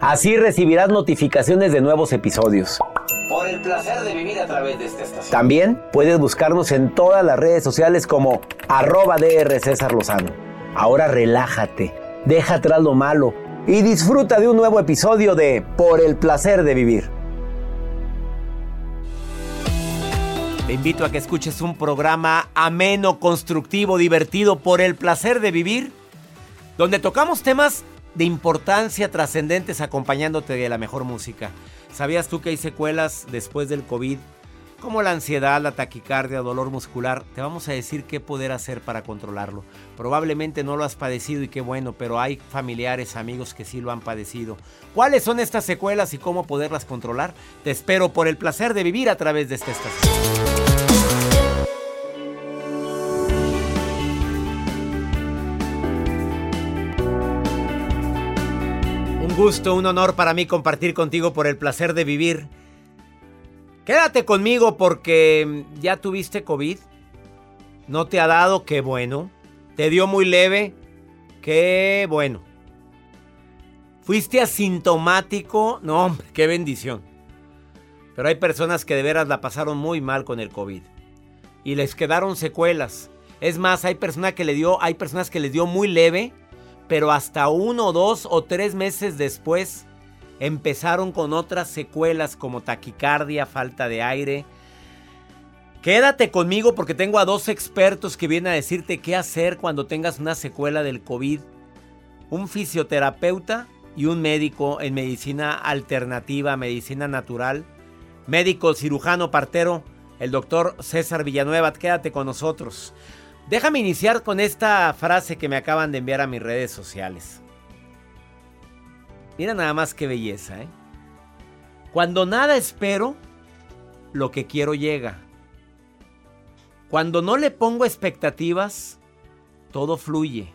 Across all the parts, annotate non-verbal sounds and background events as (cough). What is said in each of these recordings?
Así recibirás notificaciones de nuevos episodios. Por el placer de vivir a través de esta estación. También puedes buscarnos en todas las redes sociales como arroba DR César Lozano. Ahora relájate, deja atrás lo malo y disfruta de un nuevo episodio de Por el placer de vivir. Te invito a que escuches un programa ameno, constructivo, divertido, por el placer de vivir, donde tocamos temas de importancia trascendentes acompañándote de la mejor música. ¿Sabías tú que hay secuelas después del COVID? Como la ansiedad, la taquicardia, dolor muscular. Te vamos a decir qué poder hacer para controlarlo. Probablemente no lo has padecido y qué bueno, pero hay familiares, amigos que sí lo han padecido. ¿Cuáles son estas secuelas y cómo poderlas controlar? Te espero por el placer de vivir a través de esta estación. Gusto, un honor para mí compartir contigo por el placer de vivir. Quédate conmigo porque ya tuviste COVID. No te ha dado, qué bueno. Te dio muy leve, qué bueno. Fuiste asintomático, no hombre, qué bendición. Pero hay personas que de veras la pasaron muy mal con el COVID. Y les quedaron secuelas. Es más, hay personas que le dio, hay personas que les dio muy leve pero hasta uno, dos o tres meses después empezaron con otras secuelas como taquicardia, falta de aire. Quédate conmigo porque tengo a dos expertos que vienen a decirte qué hacer cuando tengas una secuela del COVID. Un fisioterapeuta y un médico en medicina alternativa, medicina natural. Médico cirujano partero, el doctor César Villanueva. Quédate con nosotros. Déjame iniciar con esta frase que me acaban de enviar a mis redes sociales. Mira nada más qué belleza, ¿eh? Cuando nada espero, lo que quiero llega. Cuando no le pongo expectativas, todo fluye.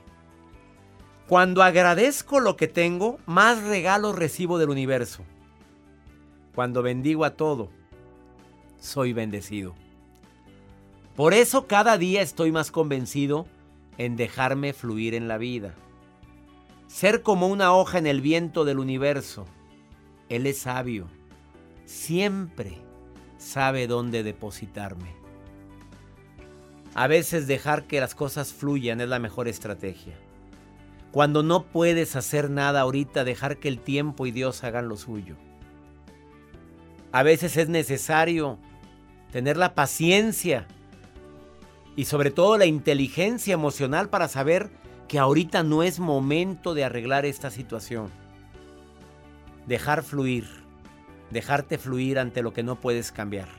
Cuando agradezco lo que tengo, más regalos recibo del universo. Cuando bendigo a todo, soy bendecido. Por eso cada día estoy más convencido en dejarme fluir en la vida. Ser como una hoja en el viento del universo. Él es sabio. Siempre sabe dónde depositarme. A veces dejar que las cosas fluyan es la mejor estrategia. Cuando no puedes hacer nada ahorita, dejar que el tiempo y Dios hagan lo suyo. A veces es necesario tener la paciencia y sobre todo la inteligencia emocional para saber que ahorita no es momento de arreglar esta situación. Dejar fluir, dejarte fluir ante lo que no puedes cambiar.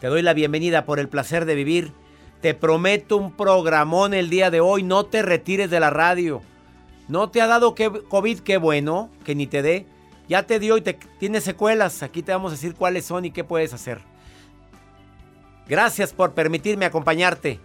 Te doy la bienvenida por el placer de vivir. Te prometo un programón el día de hoy. No te retires de la radio. No te ha dado COVID, qué bueno, que ni te dé. Ya te dio y te, tiene secuelas. Aquí te vamos a decir cuáles son y qué puedes hacer. Gracias por permitirme acompañarte.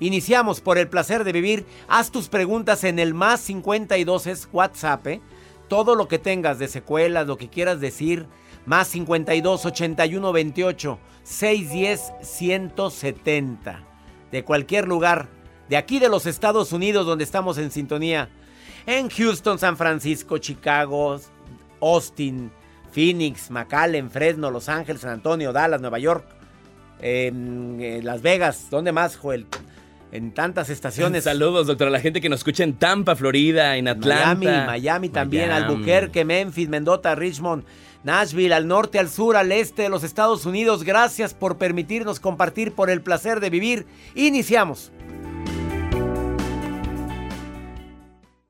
Iniciamos por el placer de vivir. Haz tus preguntas en el más 52 es WhatsApp. ¿eh? Todo lo que tengas de secuelas, lo que quieras decir. Más 52 81 28 610 170. De cualquier lugar. De aquí de los Estados Unidos donde estamos en sintonía. En Houston, San Francisco, Chicago, Austin, Phoenix, McAllen, Fresno, Los Ángeles, San Antonio, Dallas, Nueva York. En Las Vegas. ¿Dónde más, Joel? en tantas estaciones. Saludos, doctor, a la gente que nos escucha en Tampa, Florida, en Atlanta. Miami, Miami también, Albuquerque, Memphis, Mendota, Richmond, Nashville, al norte, al sur, al este de los Estados Unidos. Gracias por permitirnos compartir por el placer de vivir. Iniciamos.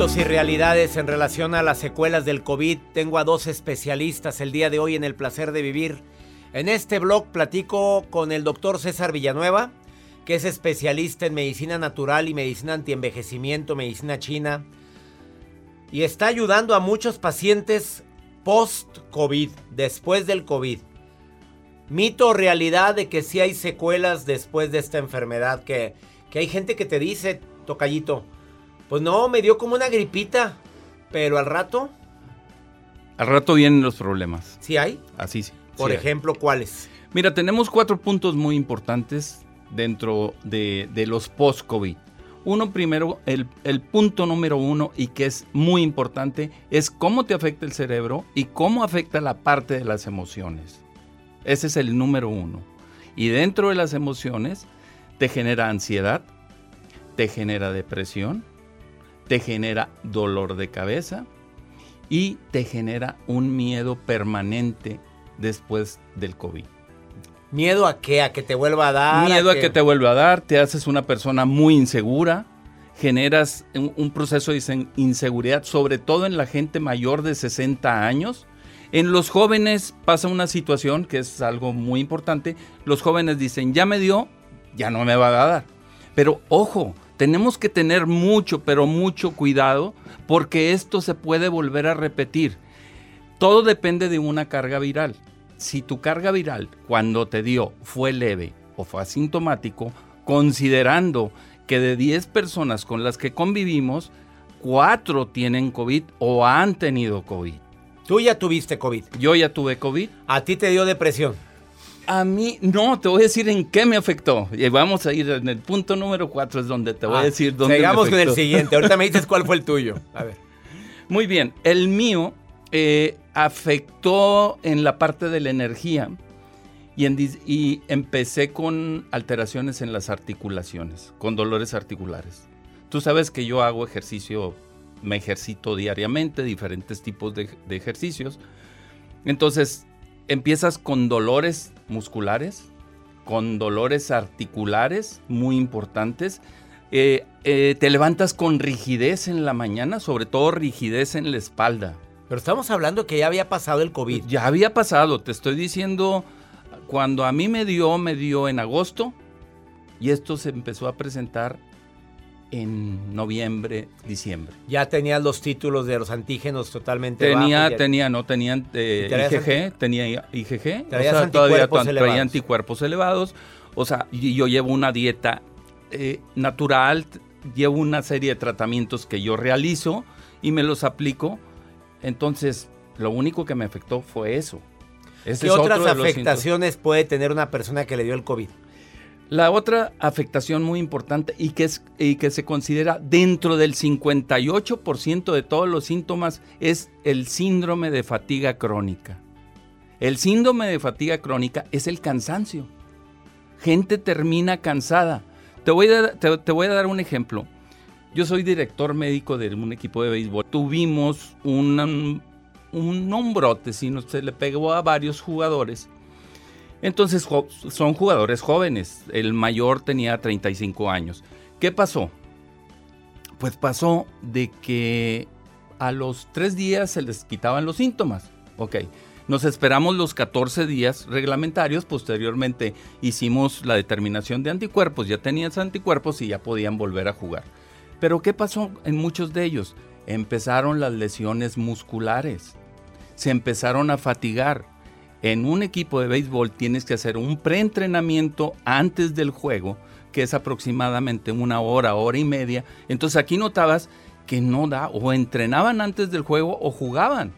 Mitos y realidades en relación a las secuelas del COVID. Tengo a dos especialistas el día de hoy en el placer de vivir. En este blog platico con el doctor César Villanueva, que es especialista en medicina natural y medicina antienvejecimiento, medicina china. Y está ayudando a muchos pacientes post-COVID, después del COVID. Mito o realidad de que sí hay secuelas después de esta enfermedad, que, que hay gente que te dice, tocallito, pues no, me dio como una gripita. Pero al rato. Al rato vienen los problemas. ¿Sí hay? Así sí. Por sí ejemplo, ¿cuáles? Mira, tenemos cuatro puntos muy importantes dentro de, de los post-COVID. Uno primero, el, el, punto número uno y que es muy importante, es cómo te afecta el cerebro y cómo afecta la parte de las emociones. Ese es el número uno. Y dentro de las emociones te genera ansiedad, te genera depresión, te genera dolor de cabeza y te genera un miedo permanente después del COVID. ¿Miedo a qué? ¿A que te vuelva a dar? Miedo a que, a que te vuelva a dar, te haces una persona muy insegura, generas un, un, proceso de inseguridad, sobre todo en la gente mayor de 60 años. En los jóvenes pasa una situación que es algo muy importante. Los jóvenes dicen, ya me dio, ya no me va a dar. Pero ojo, tenemos que tener mucho, pero mucho cuidado porque esto se puede volver a repetir. Todo depende de una carga viral. Si tu carga viral cuando te dio fue leve o fue asintomático, considerando que de 10 personas con las que convivimos, 4 tienen COVID o han tenido COVID. Tú ya tuviste COVID. Yo ya tuve COVID. A ti te dio depresión. A mí, no, te voy a decir en qué me afectó. Y vamos a ir en el punto número 4, es donde te voy a Ah, decir dónde Sigamos me con el afectó. siguiente. Ahorita me dices cuál fue el tuyo. (laughs) A ver. Muy bien, el mío eh, afectó en la parte de la energía y, en dis- y empecé con alteraciones en las articulaciones, con dolores articulares. Tú sabes que yo hago ejercicio, me ejercito diariamente, diferentes tipos de, de ejercicios. Entonces, empiezas con dolores musculares, con dolores articulares muy importantes. Eh, eh, te levantas con rigidez en la mañana, sobre todo rigidez en la espalda. Pero estamos hablando que ya había pasado el COVID. Ya había pasado, te estoy diciendo, cuando a mí me dio, me dio en agosto y esto se empezó a presentar en noviembre, diciembre. Ya tenías los títulos de los antígenos totalmente Tenía, bajos, tenía, no tenían eh, ¿Y traías IgG, tenía IgG, Traías todavía anticuerpos traía anticuerpos elevados, o sea, yo llevo una dieta eh, natural, llevo una serie de tratamientos que yo realizo y me los aplico, entonces lo único que me afectó fue eso. ¿Qué es otras afectaciones puede tener una persona que le dio el COVID? La otra afectación muy importante y que, es, y que se considera dentro del 58% de todos los síntomas es el síndrome de fatiga crónica. El síndrome de fatiga crónica es el cansancio. Gente termina cansada. Te voy a, dar- un ejemplo. Yo soy director médico de un equipo de béisbol. Tuvimos un, un, un brote, si no se le pegó a varios jugadores. Entonces son jugadores jóvenes. El mayor tenía 35 años. ¿Qué pasó? Pues pasó de que a los tres días se les quitaban los síntomas. Ok. Nos esperamos los 14 días reglamentarios. Posteriormente hicimos la determinación de anticuerpos. Ya tenían anticuerpos y ya podían volver a jugar. Pero ¿qué pasó en muchos de ellos? Empezaron las lesiones musculares. Se empezaron a fatigar. En un equipo de béisbol tienes que hacer un preentrenamiento antes del juego, que es aproximadamente una hora, hora y media. Entonces aquí notabas que no da, o entrenaban antes del juego o jugaban.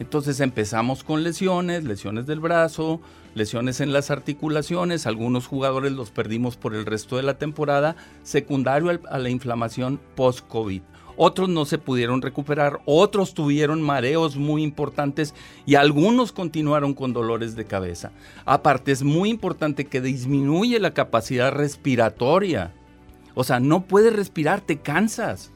Entonces empezamos con lesiones, lesiones del brazo, lesiones en las articulaciones, algunos jugadores los perdimos por el resto de la temporada, secundario a la inflamación post-COVID. Otros no se pudieron recuperar, otros tuvieron mareos muy importantes y algunos continuaron con dolores de cabeza. Aparte es muy importante que disminuye la capacidad respiratoria. O sea, no puedes respirar, te cansas.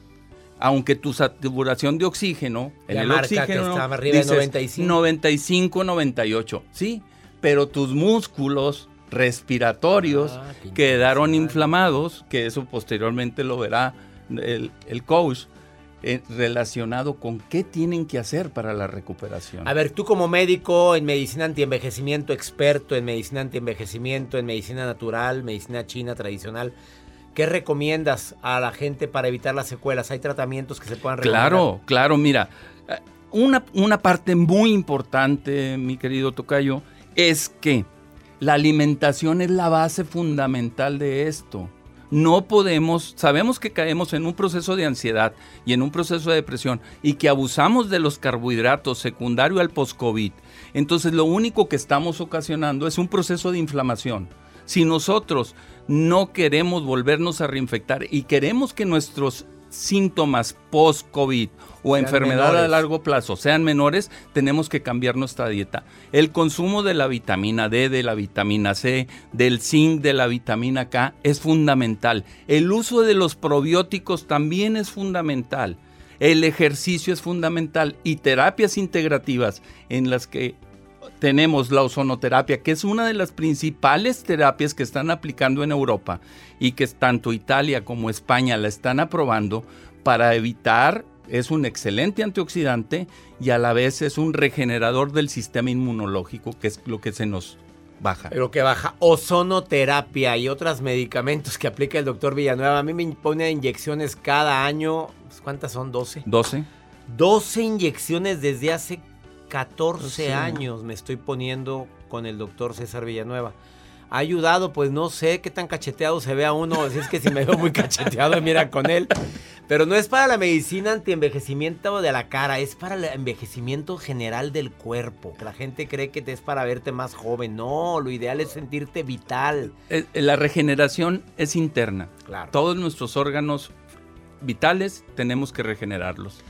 Aunque tu saturación de oxígeno, en el marca que oxígeno está arriba de dices 95. 95, 98, sí, pero tus músculos respiratorios Ah, quedaron inflamados, que eso posteriormente lo verá el, el coach, eh, relacionado con qué tienen que hacer para la recuperación. A ver, tú como médico en medicina antienvejecimiento, experto en medicina antienvejecimiento, en medicina natural, medicina china tradicional, ¿qué recomiendas a la gente para evitar las secuelas? ¿Hay tratamientos que se puedan recomendar? Claro, claro, mira, eh, una, una parte muy importante, mi querido Tocayo, es que la alimentación es la base fundamental de esto. No podemos, sabemos que caemos en un proceso de ansiedad y en un proceso de depresión y que abusamos de los carbohidratos secundario al post-COVID. Entonces lo único que estamos ocasionando es un proceso de inflamación. Si nosotros no queremos volvernos a reinfectar y queremos que nuestros síntomas post-COVID o enfermedad a largo plazo sean menores, tenemos que cambiar nuestra dieta. El consumo de la vitamina D, de la vitamina C, del zinc, de la vitamina K es fundamental. El uso de los probióticos también es fundamental. El ejercicio es fundamental y terapias integrativas en las que tenemos la ozonoterapia, que es una de las principales terapias que están aplicando en Europa y que tanto Italia como España la están aprobando para evitar, es un excelente antioxidante y a la vez es un regenerador del sistema inmunológico, que es lo que se nos baja. Lo que baja ozonoterapia y otros medicamentos que aplica el doctor Villanueva. A mí me pone inyecciones cada año. ¿Cuántas son? ¿12? 12. 12 inyecciones desde hace 14 Sí. años me estoy poniendo con el doctor César Villanueva. Ha ayudado, pues no sé qué tan cacheteado se vea uno, si es que si me veo muy cacheteado, mira con él. Pero no es para la medicina anti-envejecimiento de la cara, es para el envejecimiento general del cuerpo. Que la gente cree que es para verte más joven. No, lo ideal es sentirte vital. Eh, La regeneración es interna. Claro. Todos nuestros órganos vitales tenemos que regenerarlos.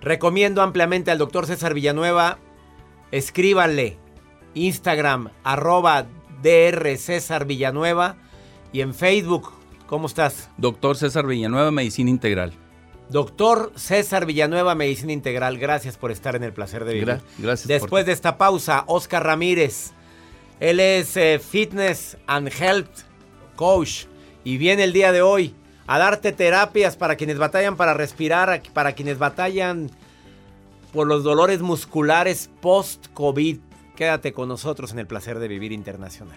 Recomiendo ampliamente al doctor César Villanueva. Escríbanle. Instagram, arroba DR César Villanueva. Y en Facebook, ¿cómo estás? Doctor César Villanueva, Medicina Integral. Doctor César Villanueva, Medicina Integral. Gracias por estar en el placer de vivir. Gra- gracias Después de esta pausa, Oscar Ramírez. Él es eh, Fitness and Health Coach. Y viene el día de hoy a darte terapias para quienes batallan para respirar, para quienes batallan por los dolores musculares post-COVID. Quédate con nosotros en el placer de vivir internacional.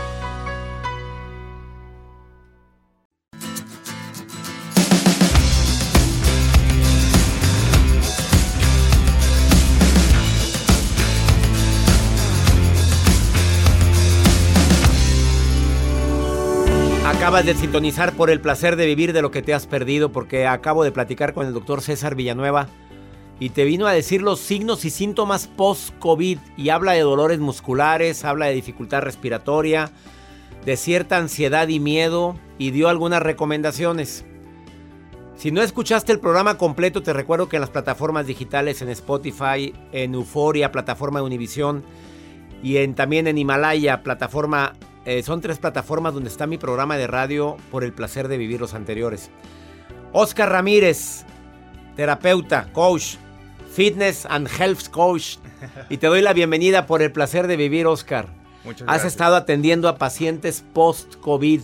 Acabas de sintonizar por el placer de vivir de lo que te has perdido porque acabo de platicar con el doctor César Villanueva y te vino a decir los signos y síntomas post-COVID y habla de dolores musculares, habla de dificultad respiratoria, de cierta ansiedad y miedo y dio algunas recomendaciones. Si no escuchaste el programa completo, te recuerdo que en las plataformas digitales, en Spotify, en Euforia, plataforma de Univisión y en, también en Himalaya, plataforma eh, son tres plataformas donde está mi programa de radio por el placer de vivir los anteriores. Oscar Ramírez, terapeuta, coach, fitness and health coach. Y te doy la bienvenida por el placer de vivir, Oscar. Muchas Has gracias. estado atendiendo a pacientes post-COVID.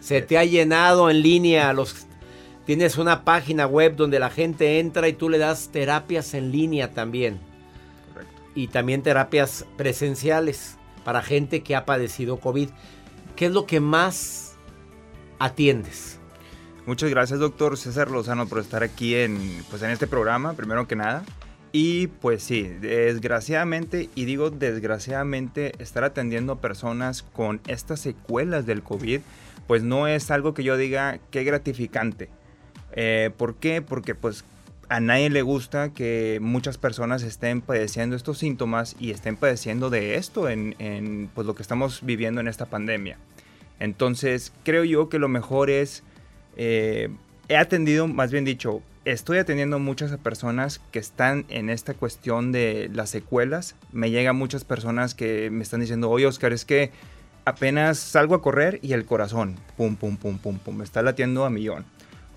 Se te ha llenado en línea. Los, tienes una página web donde la gente entra y tú le das terapias en línea también. Correcto. Y también terapias presenciales para gente que ha padecido COVID. ¿Qué es lo que más atiendes? Muchas gracias, doctor César Lozano, por estar aquí en, pues, en este programa, primero que nada. Y pues sí, desgraciadamente, y digo desgraciadamente, estar atendiendo a personas con estas secuelas del COVID, pues no es algo que yo diga qué gratificante. Eh, ¿Por qué? Porque pues a nadie le gusta que muchas personas estén padeciendo estos síntomas y estén padeciendo de esto en, en, pues, lo que estamos viviendo en esta pandemia. Entonces, creo yo que lo mejor es, eh, he atendido, más bien dicho, estoy atendiendo muchas personas que están en esta cuestión de las secuelas. Me llegan muchas personas que me están diciendo, oye Oscar, es que apenas salgo a correr y el corazón, pum, pum, pum, pum, pum, me está latiendo a millón.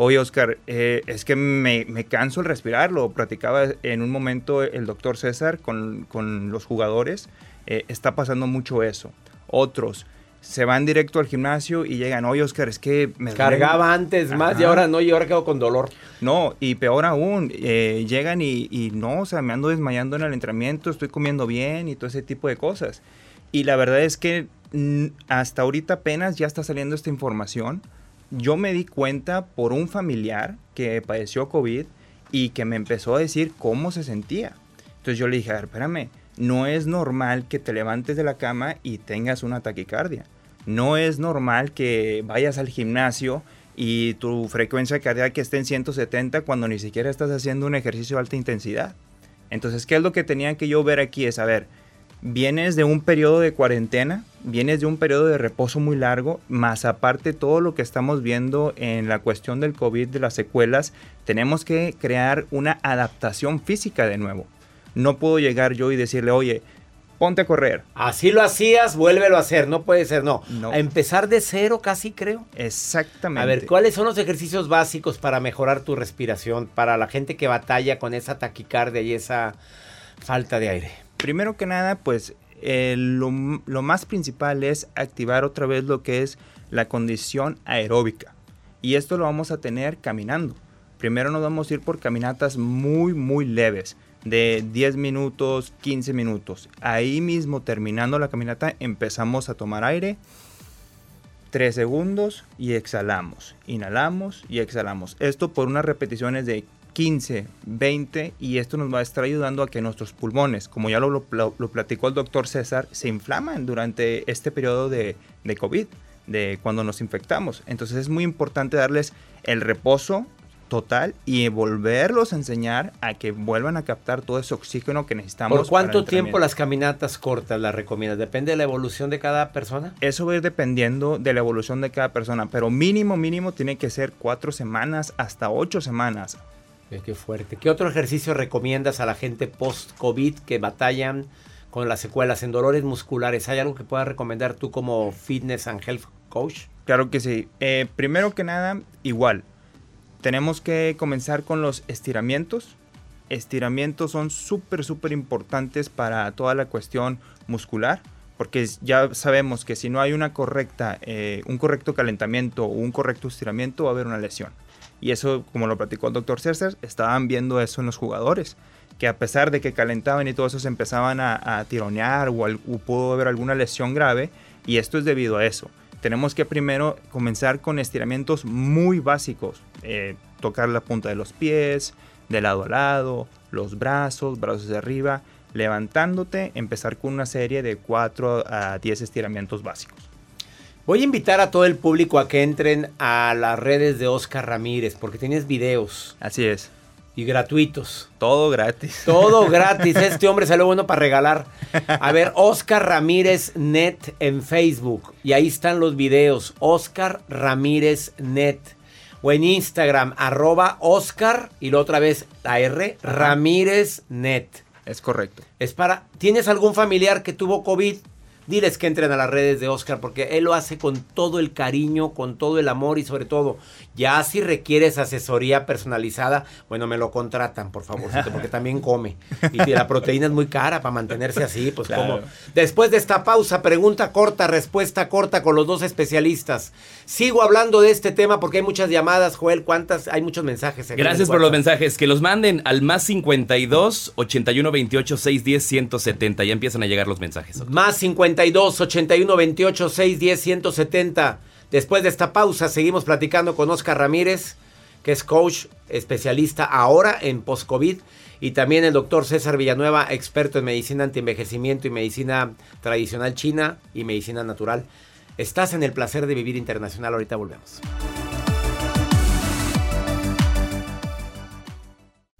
Oye Oscar, eh, es que me, me, canso el respirar, lo platicaba en un momento el doctor César con, con los jugadores, eh, está pasando mucho eso. Otros se van directo al gimnasio y llegan, oye Oscar, es que me cargaba antes más y ahora no, y ahora quedo con dolor. No, y peor aún, eh, llegan y, y, no, o sea, me ando desmayando en el entrenamiento, estoy comiendo bien y todo ese tipo de cosas. Y la verdad es que hasta ahorita apenas ya está saliendo esta información. Yo me di cuenta por un familiar que padeció COVID y que me empezó a decir cómo se sentía. Entonces yo le dije, a ver, espérame, no es normal que te levantes de la cama y tengas una taquicardia. No es normal que vayas al gimnasio y tu frecuencia cardíaca esté en 170 cuando ni siquiera estás haciendo un ejercicio de alta intensidad. Entonces, ¿qué es lo que tenía que yo ver aquí? Es, a ver, vienes de un periodo de cuarentena, vienes de un periodo de reposo muy largo, más aparte todo lo que estamos viendo en la cuestión del COVID, de las secuelas, tenemos que crear una adaptación física de nuevo. No puedo llegar yo y decirle, oye, ponte a correr. Así lo hacías, vuélvelo a hacer, no puede ser, no. A empezar de cero casi creo. Exactamente. A ver, ¿cuáles son los ejercicios básicos para mejorar tu respiración, para la gente que batalla con esa taquicardia y esa falta de aire? Primero que nada, pues eh, lo, más principal es activar otra vez lo que es la condición aeróbica. Y esto lo vamos a tener caminando. Primero nos vamos a ir por caminatas muy, muy leves, de 10 minutos, 15 minutos. Ahí mismo, terminando la caminata, empezamos a tomar aire. 3 segundos y exhalamos. Inhalamos y exhalamos. Esto por unas repeticiones de 15, 20 y esto nos va a estar ayudando a que nuestros pulmones, como ya lo, lo, platicó el doctor César, se inflaman durante este periodo de, de COVID, de cuando nos infectamos. Entonces es muy importante darles el reposo total y volverlos a enseñar a que vuelvan a captar todo ese oxígeno que necesitamos. ¿Por cuánto tiempo las caminatas cortas las recomiendas? ¿Depende de la evolución de cada persona? Eso va a ir dependiendo de la evolución de cada persona, pero mínimo, mínimo tiene que ser cuatro semanas hasta ocho semanas. Qué fuerte. ¿Qué otro ejercicio recomiendas a la gente post-COVID que batallan con las secuelas en dolores musculares? ¿Hay algo que puedas recomendar tú como fitness and health coach? Claro que sí. Eh, primero que nada, igual, tenemos que comenzar con los estiramientos. Estiramientos son súper, súper importantes para toda la cuestión muscular, porque ya sabemos que si no hay una correcta, eh, un correcto calentamiento o un correcto estiramiento, va a haber una lesión. Y eso, como lo platicó el doctor César, estaban viendo eso en los jugadores, que a pesar de que calentaban y todo eso se empezaban a, tironear o, pudo haber alguna lesión grave, y esto es debido a eso. Tenemos que primero comenzar con estiramientos muy básicos, eh, tocar la punta de los pies, de lado a lado, los brazos, brazos de arriba, levantándote, empezar con una serie de 4 a 10 estiramientos básicos. Voy a invitar a todo el público a que entren a las redes de Oscar Ramírez, porque tienes videos. Así es. Y gratuitos. Todo gratis. Todo gratis. (laughs) Este hombre salió bueno para regalar. A ver, Oscar Ramírez Net en Facebook. Y ahí están los videos. Oscar Ramírez Net. O en Instagram, arroba Oscar y la otra vez la R, Ramírez Net. Es correcto. Es para. ¿Tienes algún familiar que tuvo COVID? Diles que entren a las redes de Oscar porque él lo hace con todo el cariño, con todo el amor y sobre todo, ya si requieres asesoría personalizada, bueno, me lo contratan, por favor, porque también come. Y la proteína es muy cara para mantenerse así, pues como. Después de esta pausa, pregunta corta, respuesta corta con los dos especialistas. Sigo hablando de este tema porque hay muchas llamadas, Joel, ¿cuántas? Hay muchos mensajes. Gracias por los mensajes, que los manden al más 52 81 28 610 170. Ya empiezan a llegar los mensajes. Más 50 82 81 28 610 170. Después de esta pausa, seguimos platicando con Oscar Ramírez, que es coach especialista ahora en post-COVID, y también el doctor César Villanueva, experto en medicina antienvejecimiento y medicina tradicional china y medicina natural. Estás en el placer de vivir internacional. Ahorita volvemos.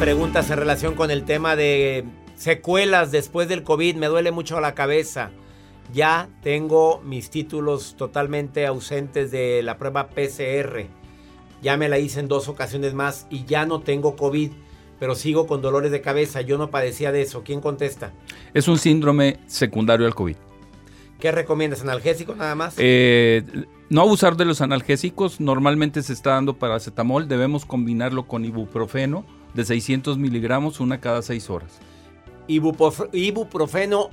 Preguntas en relación con el tema de secuelas después del COVID. Me duele mucho la cabeza. Ya tengo mis títulos totalmente ausentes de la prueba PCR. Ya me la hice en dos ocasiones más y ya no tengo COVID, pero sigo con dolores de cabeza. Yo no padecía de eso. ¿Quién contesta? Es un síndrome secundario al COVID. ¿Qué recomiendas? ¿Analgésico nada más? Eh, no abusar de los analgésicos. Normalmente se está dando paracetamol. Debemos combinarlo con ibuprofeno de 600 miligramos, una cada 6 horas. Ibuprof- ibuprofeno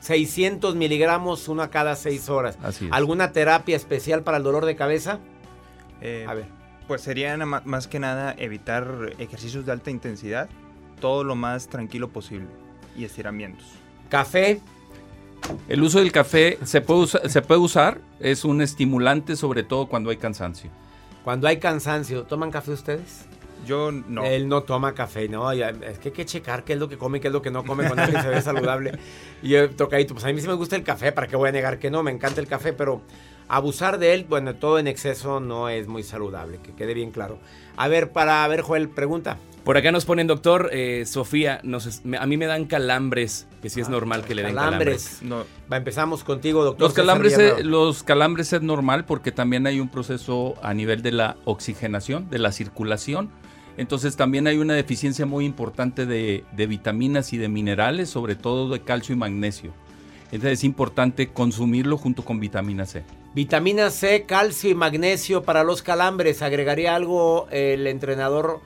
600 miligramos, una cada 6 horas. Así es. ¿Alguna terapia especial para el dolor de cabeza? Eh, A ver. Pues sería más que nada evitar ejercicios de alta intensidad, todo lo más tranquilo posible y estiramientos. ¿Café? El uso del café se puede, usa- se puede usar, es un estimulante sobre todo cuando hay cansancio. Cuando hay cansancio, ¿toman café ustedes? Yo no. Él no toma café, no. ya- es que hay que checar qué es lo que come y qué es lo que no come cuando alguien se ve saludable. Y yo tocadito, pues a mí sí me gusta el café, ¿para qué voy a negar que no? Me encanta el café, pero abusar de él, bueno, todo en exceso no es muy saludable, que quede bien claro. A ver, para a ver, Joel, pregunta. Por acá nos ponen, doctor, eh, Sofía, nos me- a mí me dan calambres, que sí es normal que le den calambres. Calambres. Va, empezamos contigo, doctor. Los calambres, eh, los calambres es normal porque también hay un proceso a nivel de la oxigenación, de la circulación. Entonces también hay una deficiencia muy importante de, de vitaminas y de minerales, sobre todo de calcio y magnesio. Entonces es importante consumirlo junto con vitamina C. Vitamina C, calcio y magnesio para los calambres. ¿Agregaría algo el entrenador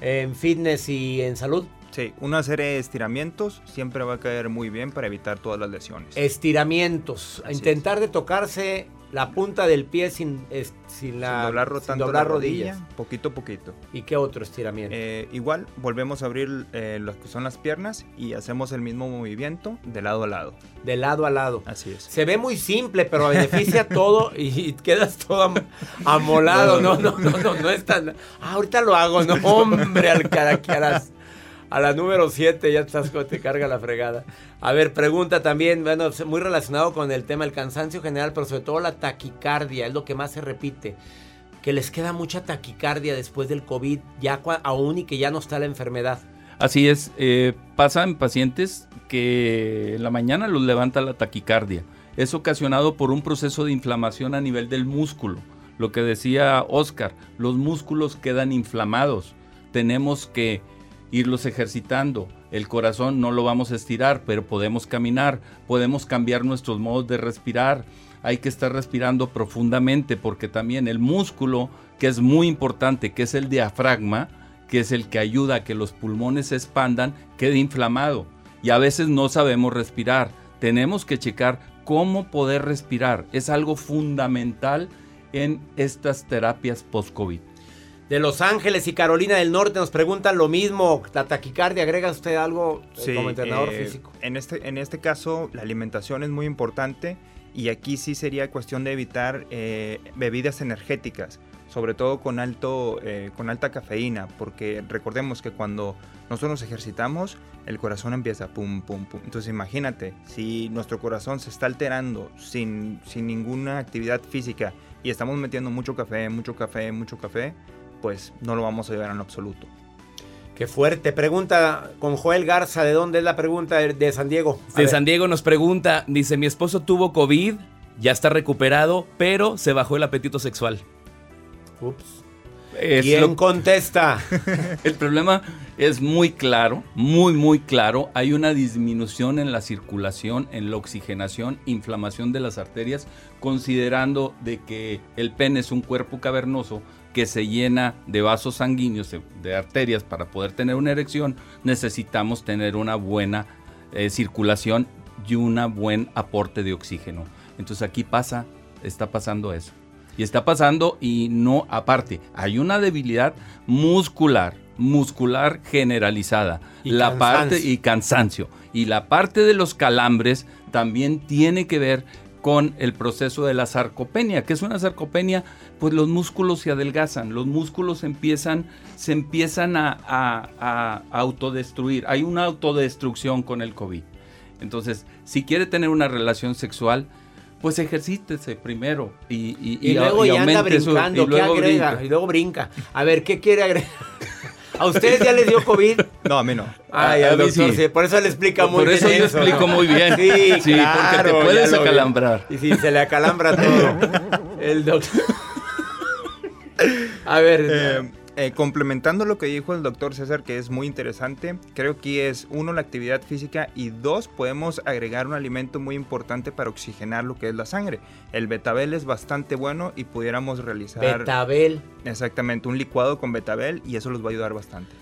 en fitness y en salud? Sí, una serie de estiramientos siempre va a caer muy bien para evitar todas las lesiones. Estiramientos. Así Intentar de tocarse la punta del pie sin, es- sin la, sin doblar, ro- sin tanto doblar la rodilla, rodillas. poquito a poquito. ¿Y qué otro estiramiento? Eh, igual volvemos a abrir eh, lo que son las piernas y hacemos el mismo movimiento de lado a lado. De lado a lado. Así es. Se ve muy simple, pero beneficia (laughs) todo y quedas todo am- amolado. No, no, no, no, no es tan. Ah, ahorita lo hago, no, (laughs) hombre, al cara que a la número 7 ya estás, (laughs) te carga la fregada. A ver, pregunta también, bueno, muy relacionado con el tema del cansancio general, pero sobre todo la taquicardia, es lo que más se repite. Que les queda mucha taquicardia después del COVID, ya aún y que ya no está la enfermedad. Así es, eh, pasa en pacientes que en la mañana los levanta la taquicardia. Es ocasionado por un proceso de inflamación a nivel del músculo. Lo que decía Oscar, los músculos quedan inflamados. Tenemos que irlos ejercitando. El corazón no lo vamos a estirar, pero podemos caminar, podemos cambiar nuestros modos de respirar. Hay que estar respirando profundamente porque también el músculo, que es muy importante, que es el diafragma, que es el que ayuda a que los pulmones se expandan, quede inflamado. y a veces no sabemos respirar. Tenemos que checar cómo poder respirar. Es algo fundamental en estas terapias post-COVID. De Los Ángeles y Carolina del Norte nos preguntan lo mismo. La taquicardia, ¿agrega usted algo eh, Sí, como entrenador eh, físico? En este, en este caso, la alimentación es muy importante y aquí sí sería cuestión de evitar eh, bebidas energéticas, sobre todo con, alto, eh, con alta cafeína, porque recordemos que cuando nosotros nos ejercitamos, el corazón empieza pum, pum, pum. Entonces imagínate, si nuestro corazón se está alterando sin, sin ninguna actividad física y estamos metiendo mucho café, mucho café, mucho café, pues no lo vamos a llevar en lo absoluto. Qué fuerte. Pregunta con Joel Garza, ¿de dónde es la pregunta de, de San Diego? A De ver. San Diego nos pregunta, dice, mi esposo tuvo COVID, ya está recuperado, pero se bajó el apetito sexual. Ups. Es ¿Quién lo- contesta? (laughs) El problema es muy claro, muy, muy claro. Hay una disminución en la circulación, en la oxigenación, inflamación de las arterias, considerando de que el pene es un cuerpo cavernoso que se llena de vasos sanguíneos, de- arterias para poder tener una erección, necesitamos tener una buena eh, circulación y un buen aporte de oxígeno. Entonces aquí pasa, está pasando eso. Y está pasando y no, aparte, hay una debilidad muscular, muscular generalizada. Y la cansancio. parte y cansancio. Y la parte de los calambres también tiene que ver con el proceso de la sarcopenia. ¿Qué es una sarcopenia? Pues los músculos se adelgazan, los músculos empiezan, se empiezan a, a- a autodestruir. Hay una autodestrucción con el COVID. Entonces, si quiere tener una relación sexual, pues ejercítese primero y, y, Y, luego y ya anda aumente su- brincando, y luego ¿qué agrega? brinca. Y luego brinca. A ver, ¿qué quiere agregar? ¿A ustedes ya les dio COVID? No, a mí no. Ay, A- a al mí doctor, sí. sí, por eso le explica muy Por bien eso yo explico muy bien. Sí, Sí, porque te claro, puedes vi. acalambrar. Y si se le acalambra todo. (laughs) El doctor. A ver, Eh, eh, complementando lo que dijo el doctor César, que es muy interesante, creo que es uno la actividad física y dos podemos agregar un alimento muy importante para oxigenar lo que es la sangre. El betabel es bastante bueno y pudiéramos realizar betabel. exactamente un licuado con betabel y eso los va a ayudar bastante.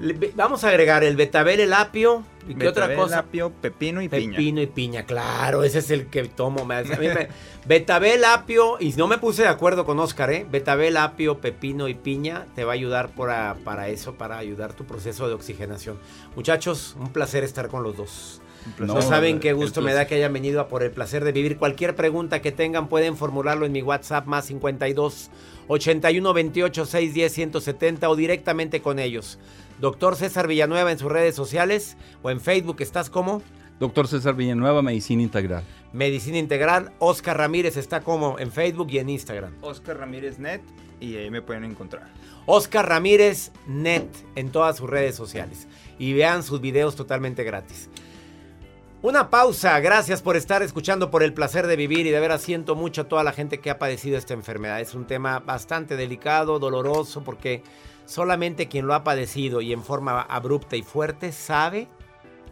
Le- Vamos a agregar el betabel, el apio. ¿Y qué otra Betabel, cosa? apio, pepino y piña. Pepino y piña, claro, ese es el que tomo. me- a mí me- (laughs) betabel, apio, y no me puse de acuerdo con Oscar, ¿eh? Betabel, apio, pepino y piña te va a ayudar para, para eso, para ayudar tu proceso de oxigenación. Muchachos, un placer estar con los dos. placer. No, saben qué gusto me da que hayan venido a por el placer de vivir. Cualquier pregunta que tengan pueden formularlo en mi WhatsApp más 52 81 28 610 170 o directamente con ellos. Doctor César Villanueva en sus redes sociales o en Facebook, ¿estás como? Doctor César Villanueva, Medicina Integral. Medicina Integral. Oscar Ramírez está como en Facebook y en Instagram. Oscar Ramírez Net y ahí me pueden encontrar. Oscar Ramírez Net en todas sus redes sociales. Y vean sus videos totalmente gratis. Una pausa, gracias por estar escuchando por el placer de vivir y de veras siento mucho a toda la gente que ha padecido esta enfermedad. Es un tema bastante delicado, doloroso, porque solamente quien lo ha padecido y en forma abrupta y fuerte sabe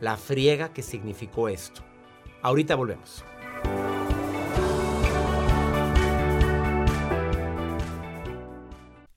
la friega que significó esto. Ahorita volvemos.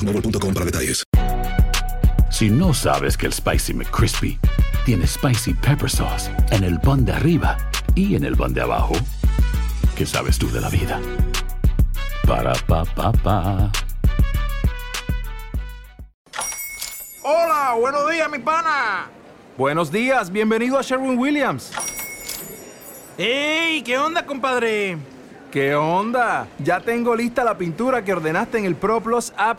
boostmobile.com para detalles. Si no sabes que el Spicy McCrispy tiene Spicy Pepper Sauce en el pan de arriba y en el pan de abajo, ¿qué sabes tú de la vida? Para, pa, pa, pa. Hola, buenos días, mi pana. Buenos días, bienvenido a Sherwin Williams. ¡Ey! ¿Qué onda, compadre? ¿Qué onda? Ya tengo lista la pintura que ordenaste en el ProPlus app.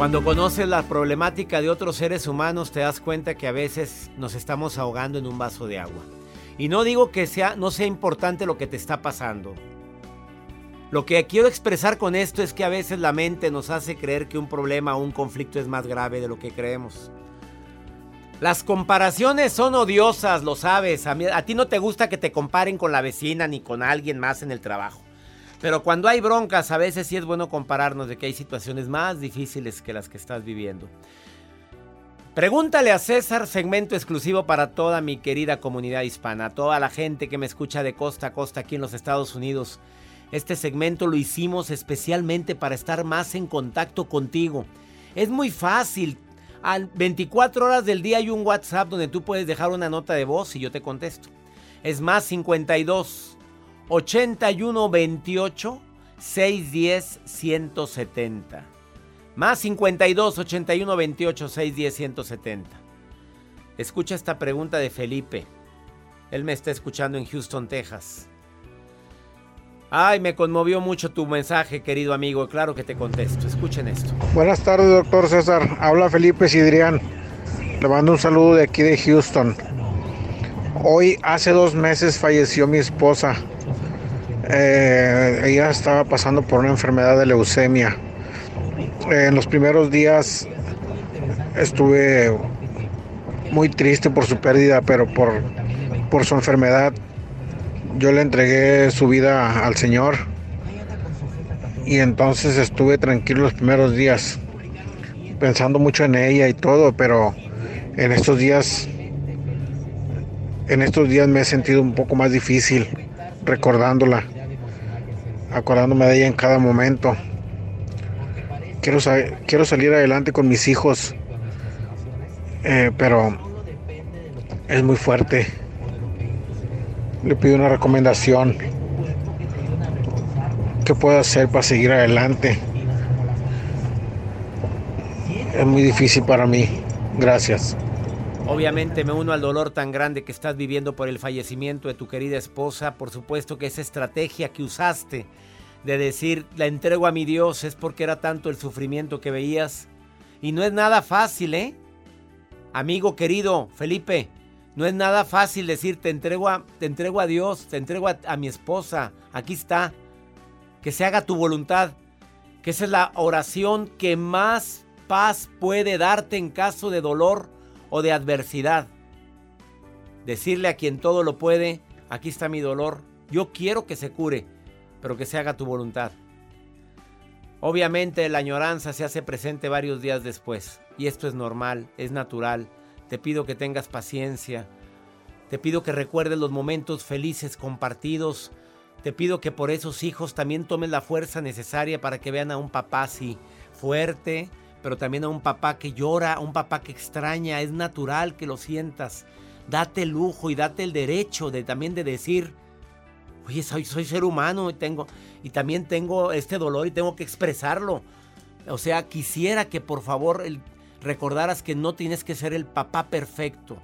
Cuando conoces la problemática de otros seres humanos te das cuenta que a veces nos estamos ahogando en un vaso de agua. Y no digo que sea, no sea importante lo que te está pasando. Lo que quiero expresar con esto es que a veces la mente nos hace creer que un problema o un conflicto es más grave de lo que creemos. Las comparaciones son odiosas, lo sabes. A, mí- a ti no te gusta que te comparen con la vecina ni con alguien más en el trabajo. Pero cuando hay broncas, a veces sí es bueno compararnos de que hay situaciones más difíciles que las que estás viviendo. Pregúntale a César, segmento exclusivo para toda mi querida comunidad hispana, toda la gente que me escucha de costa a costa aquí en los Estados Unidos. Este segmento lo hicimos especialmente para estar más en contacto contigo. Es muy fácil. A 24 horas del día hay un WhatsApp donde tú puedes dejar una nota de voz y yo te contesto. Es más 52 81 28 610 170. Más 52 81 28 610 170. Escucha esta pregunta de Felipe. Él me está escuchando en Houston, Texas. Ay, me conmovió mucho tu mensaje, querido amigo. Claro que te contesto. Escuchen esto. Buenas tardes, doctor César. Habla Felipe Sidrián. Le mando un saludo de aquí de Houston. Hoy, hace dos meses, falleció mi esposa. Eh, ella estaba pasando por una enfermedad de leucemia. En los primeros días estuve muy triste por su pérdida, pero por, por su enfermedad yo le entregué su vida al Señor y entonces estuve tranquilo los primeros días, pensando mucho en ella y todo, pero en estos días, en estos días me he sentido un poco más difícil recordándola, acordándome de ella en cada momento. Quiero, quiero salir adelante con mis hijos, eh, pero es muy fuerte. Le pido una recomendación. ¿Qué puedo hacer para seguir adelante? Es muy difícil para mí. Gracias. Obviamente me uno al dolor tan grande que estás viviendo por el fallecimiento de tu querida esposa. Por supuesto que esa estrategia que usaste de decir la entrego a mi Dios es porque era tanto el sufrimiento que veías. Y no es nada fácil, ¿eh? Amigo querido Felipe, no es nada fácil decir te entrego a, te entrego a Dios, te entrego a, a mi esposa. Aquí está. Que se haga tu voluntad. Que esa es la oración que más paz puede darte en caso de dolor o de adversidad. Decirle a quien todo lo puede, aquí está mi dolor, yo quiero que se cure, pero que se haga tu voluntad. Obviamente la añoranza se hace presente varios días después, y esto es normal, es natural. Te pido que tengas paciencia, te pido que recuerdes los momentos felices compartidos, te pido que por esos hijos también tomes la fuerza necesaria para que vean a un papá así, fuerte, pero también a un papá que llora, a un papá que extraña, es natural que lo sientas. Date el lujo y date el derecho de también de decir, oye, soy, soy ser humano y tengo y también tengo este dolor y tengo que expresarlo. O sea, quisiera que por favor el- recordaras que no tienes que ser el papá perfecto.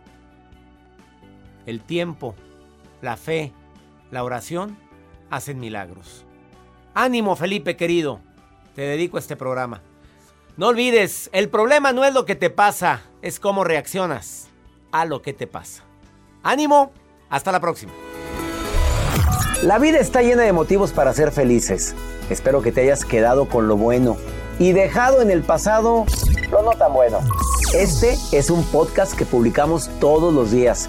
El tiempo, la fe, la oración hacen milagros. Ánimo, Felipe querido. Te dedico a este programa. No olvides, el problema no es lo que te pasa, es cómo reaccionas a lo que te pasa. Ánimo, hasta la próxima. La vida está llena de motivos para ser felices. Espero que te hayas quedado con lo bueno y dejado en el pasado lo no tan bueno. Este es un podcast que publicamos todos los días,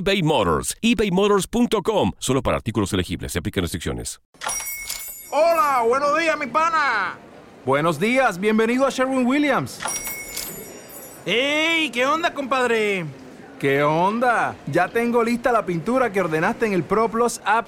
eBay Motors. ebaymotors.com. Solo para artículos elegibles. Se aplican restricciones. Hola, buenos días, mi pana. Buenos días, bienvenido a Sherwin Williams. ¡Ey! ¿Qué onda, compadre? ¿Qué onda? Ya tengo lista la pintura que ordenaste en el ProPlus app.